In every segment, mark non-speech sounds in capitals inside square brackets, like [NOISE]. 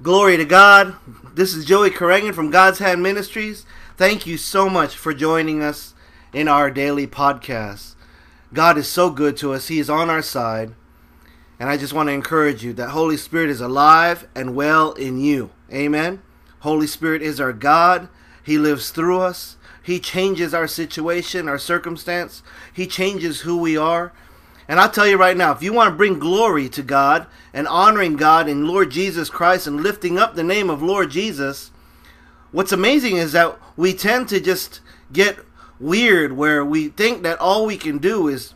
Glory to God. This is Joey Karangan from God's Hand Ministries. Thank you so much for joining us in our daily podcast. God is so good to us. He is on our side. And I just want to encourage you that Holy Spirit is alive and well in you. Amen. Holy Spirit is our God. He lives through us. He changes our situation, our circumstance. He changes who we are. And I'll tell you right now, if you want to bring glory to God and honoring God and Lord Jesus Christ and lifting up the name of Lord Jesus, what's amazing is that we tend to just get weird where we think that all we can do is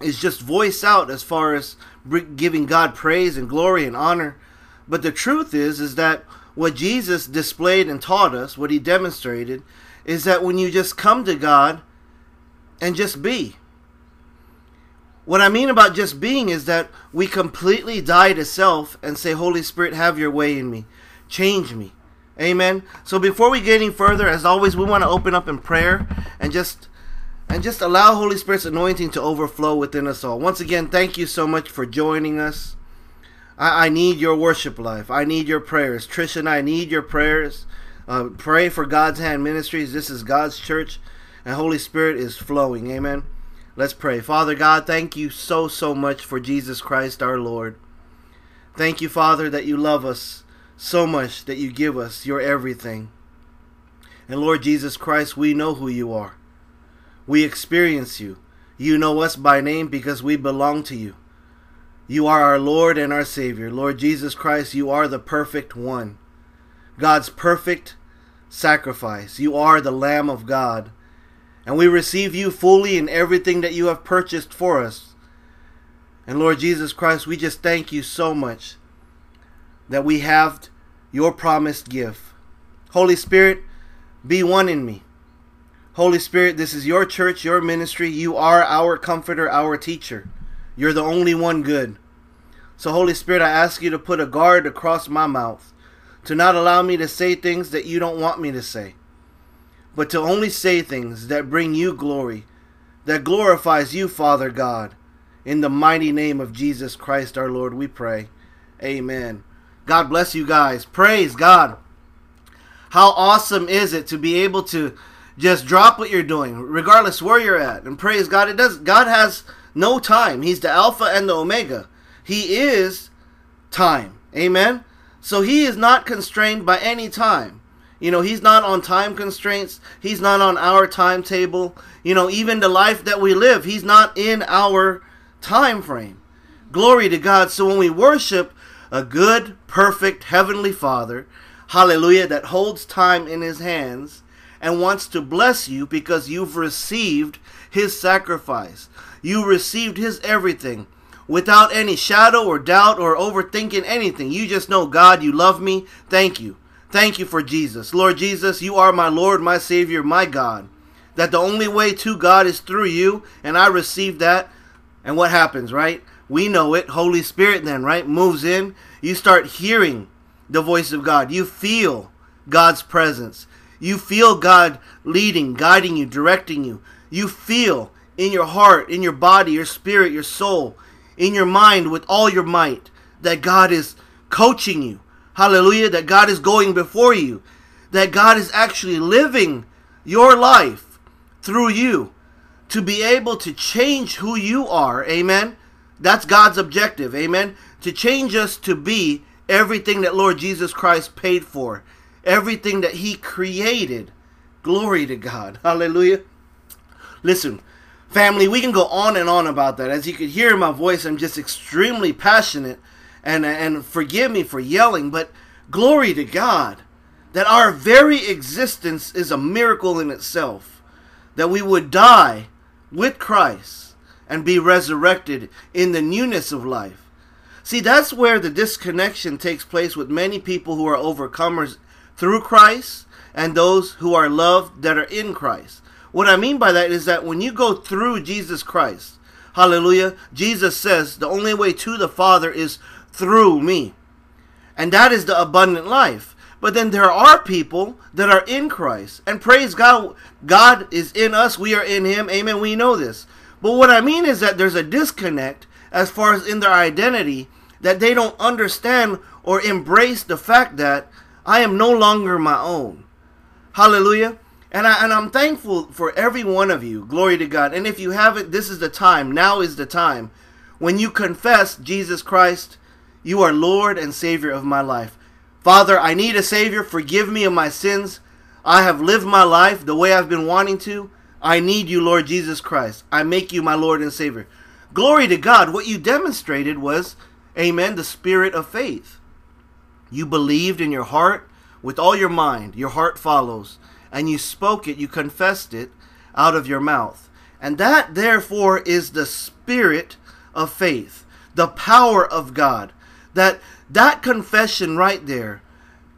is just voice out as far as giving God praise and glory and honor. But the truth is is that what Jesus displayed and taught us, what he demonstrated, is that when you just come to God and just be. What I mean about just being is that we completely die to self and say, Holy Spirit, have your way in me. Change me. Amen. So before we get any further, as always, we want to open up in prayer and just and just allow Holy Spirit's anointing to overflow within us all. Once again, thank you so much for joining us. I, I need your worship life. I need your prayers. Trish and I need your prayers. Uh, pray for God's Hand Ministries. This is God's church, and Holy Spirit is flowing. Amen. Let's pray. Father God, thank you so, so much for Jesus Christ our Lord. Thank you, Father, that you love us so much that you give us your everything. And Lord Jesus Christ, we know who you are. We experience you. You know us by name because we belong to you. You are our Lord and our Savior. Lord Jesus Christ, you are the perfect one. God's perfect sacrifice. You are the Lamb of God. And we receive you fully in everything that you have purchased for us. And Lord Jesus Christ, we just thank you so much that we have your promised gift. Holy Spirit, be one in me. Holy Spirit, this is your church, your ministry. You are our comforter, our teacher. You're the only one good. So, Holy Spirit, I ask you to put a guard across my mouth, to not allow me to say things that you don't want me to say, but to only say things that bring you glory, that glorifies you, Father God. In the mighty name of Jesus Christ our Lord, we pray. Amen. God bless you guys. Praise God. How awesome is it to be able to just drop what you're doing, regardless where you're at, and praise God. It does. God has no time. He's the Alpha and the Omega. He is time. Amen. So he is not constrained by any time. You know, he's not on time constraints. He's not on our timetable. You know, even the life that we live, he's not in our time frame. Glory to God. So when we worship, a good, perfect Heavenly Father, hallelujah, that holds time in His hands and wants to bless you because you've received His sacrifice. You received His everything without any shadow or doubt or overthinking anything. You just know, God, you love me. Thank you. Thank you for Jesus. Lord Jesus, you are my Lord, my Savior, my God. That the only way to God is through you, and I receive that. And what happens, right? We know it. Holy Spirit then, right? Moves in. You start hearing the voice of God. You feel God's presence. You feel God leading, guiding you, directing you. You feel in your heart, in your body, your spirit, your soul, in your mind with all your might that God is coaching you. Hallelujah. That God is going before you. That God is actually living your life through you to be able to change who you are. Amen. That's God's objective, amen? To change us to be everything that Lord Jesus Christ paid for, everything that He created. Glory to God. [LAUGHS] Hallelujah. Listen, family, we can go on and on about that. As you can hear in my voice, I'm just extremely passionate, and, and forgive me for yelling, but glory to God that our very existence is a miracle in itself. That we would die with Christ and be resurrected in the newness of life. See, that's where the disconnection takes place with many people who are overcomers through Christ and those who are loved that are in Christ. What I mean by that is that when you go through Jesus Christ, hallelujah, Jesus says the only way to the Father is through me. And that is the abundant life. But then there are people that are in Christ. And praise God, God is in us, we are in Him. Amen. We know this. But what I mean is that there's a disconnect as far as in their identity that they don't understand or embrace the fact that I am no longer my own. Hallelujah. And, I, and I'm thankful for every one of you. Glory to God. And if you haven't, this is the time. Now is the time. When you confess Jesus Christ, you are Lord and Savior of my life. Father, I need a Savior. Forgive me of my sins. I have lived my life the way I've been wanting to. I need you, Lord Jesus Christ. I make you my Lord and Savior. Glory to God. What you demonstrated was, amen, the spirit of faith. You believed in your heart with all your mind. Your heart follows. And you spoke it, you confessed it out of your mouth. And that, therefore, is the spirit of faith, the power of God. That that confession right there,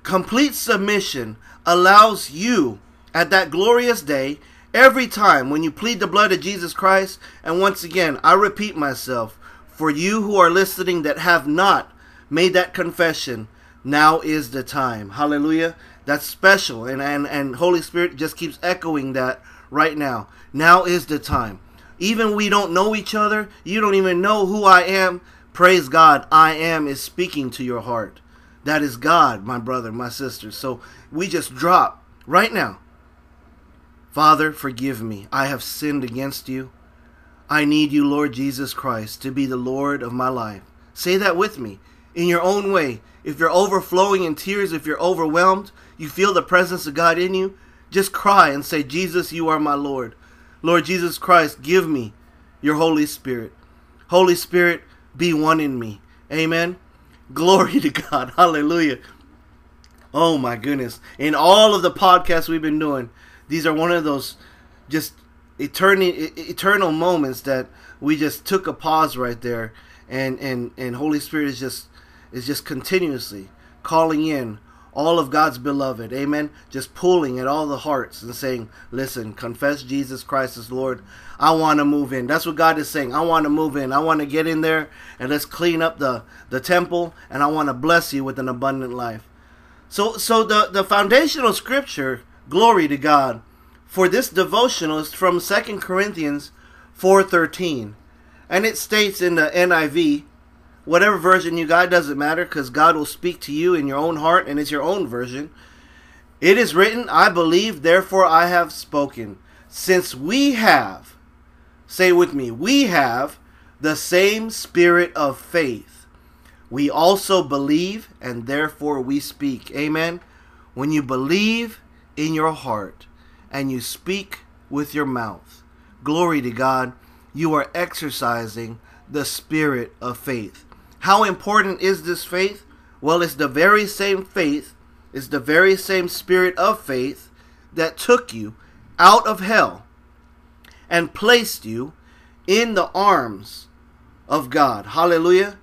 complete submission, allows you at that glorious day every time when you plead the blood of Jesus Christ. And once again, I repeat myself for you who are listening that have not made that confession, now is the time. Hallelujah. That's special. And, and, and Holy Spirit just keeps echoing that right now. Now is the time. Even we don't know each other, you don't even know who I am. Praise God, I am is speaking to your heart. That is God, my brother, my sister. So we just drop right now. Father, forgive me. I have sinned against you. I need you, Lord Jesus Christ, to be the Lord of my life. Say that with me in your own way. If you're overflowing in tears, if you're overwhelmed, you feel the presence of God in you, just cry and say, Jesus, you are my Lord. Lord Jesus Christ, give me your Holy Spirit. Holy Spirit, be one in me. Amen. Glory [LAUGHS] to God. Hallelujah. Oh my goodness. In all of the podcasts we've been doing, these are one of those just eternal eternal moments that we just took a pause right there and and and Holy Spirit is just is just continuously calling in all of God's beloved. Amen. Just pulling at all the hearts and saying, listen, confess Jesus Christ as Lord. I want to move in. That's what God is saying. I want to move in. I want to get in there and let's clean up the, the temple and I want to bless you with an abundant life. So so the, the foundational scripture, glory to God, for this devotional is from Second Corinthians 4.13. And it states in the NIV, whatever version you got doesn't matter because God will speak to you in your own heart and it's your own version. It is written, I believe, therefore I have spoken. Since we have, say with me, we have the same spirit of faith. We also believe and therefore we speak. Amen. When you believe in your heart and you speak with your mouth, glory to God, you are exercising the spirit of faith. How important is this faith? Well, it's the very same faith, it's the very same spirit of faith that took you out of hell and placed you in the arms of God. Hallelujah.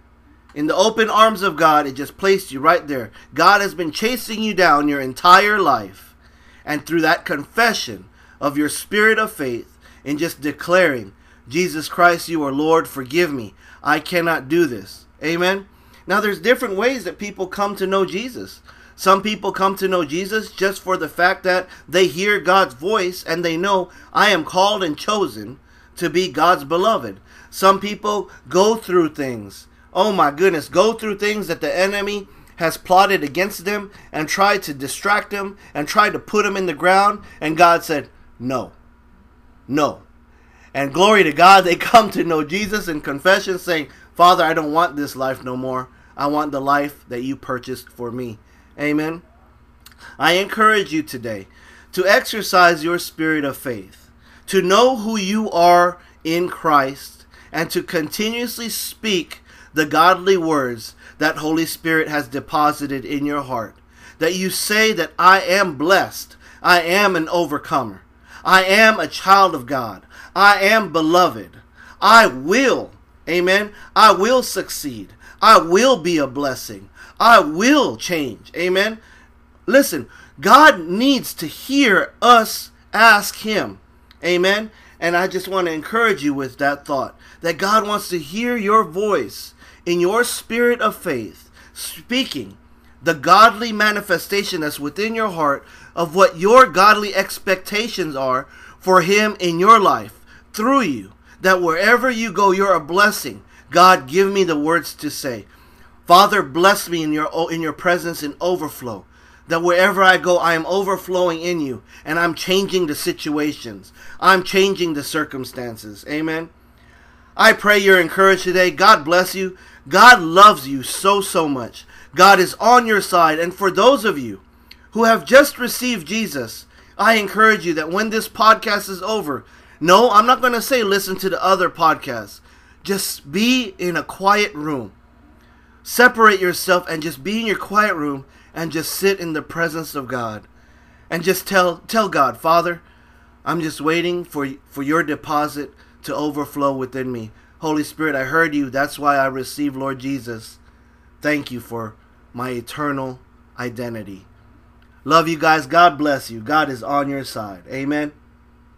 In the open arms of God, it just placed you right there. God has been chasing you down your entire life. And through that confession of your spirit of faith and just declaring, Jesus Christ, you are Lord, forgive me. I cannot do this. Amen. Now, there's different ways that people come to know Jesus. Some people come to know Jesus just for the fact that they hear God's voice and they know I am called and chosen to be God's beloved. Some people go through things. Oh my goodness, go through things that the enemy has plotted against them and tried to distract them and tried to put them in the ground. And God said, No, no. And glory to God, they [LAUGHS] come to know Jesus in confession, saying, Father, I don't want this life no more. I want the life that you purchased for me. Amen. I encourage you today to exercise your spirit of faith, to know who you are in Christ, and to continuously speak the godly words that Holy Spirit has deposited in your heart. That you say that I am blessed. I am an overcomer. I am a child of God. I am beloved. I will Amen. I will succeed. I will be a blessing. I will change. Amen. Listen, God needs to hear us ask Him. Amen. And I just want to encourage you with that thought that God wants to hear your voice in your spirit of faith, speaking the godly manifestation that's within your heart of what your godly expectations are for Him in your life through you that wherever you go, you're a blessing. God, give me the words to say. Father, bless me in your in your presence in overflow. That wherever I go, I am overflowing in you and I'm changing the situations. I'm changing the circumstances. Amen. I pray you're encouraged today. God bless you. God loves you so, so much. God is on your side. And for those of you who have just received Jesus, I encourage you that when this podcast is over, no, I'm not going to say listen to the other podcasts. Just be in a quiet room. Separate yourself and just be in your quiet room and just sit in the presence of God. And just tell tell God, Father, I'm just waiting for for your deposit to overflow within me. Holy Spirit, I heard you. That's why I received Lord Jesus. Thank you for my eternal identity. Love you guys. God bless you. God is on your side. Amen.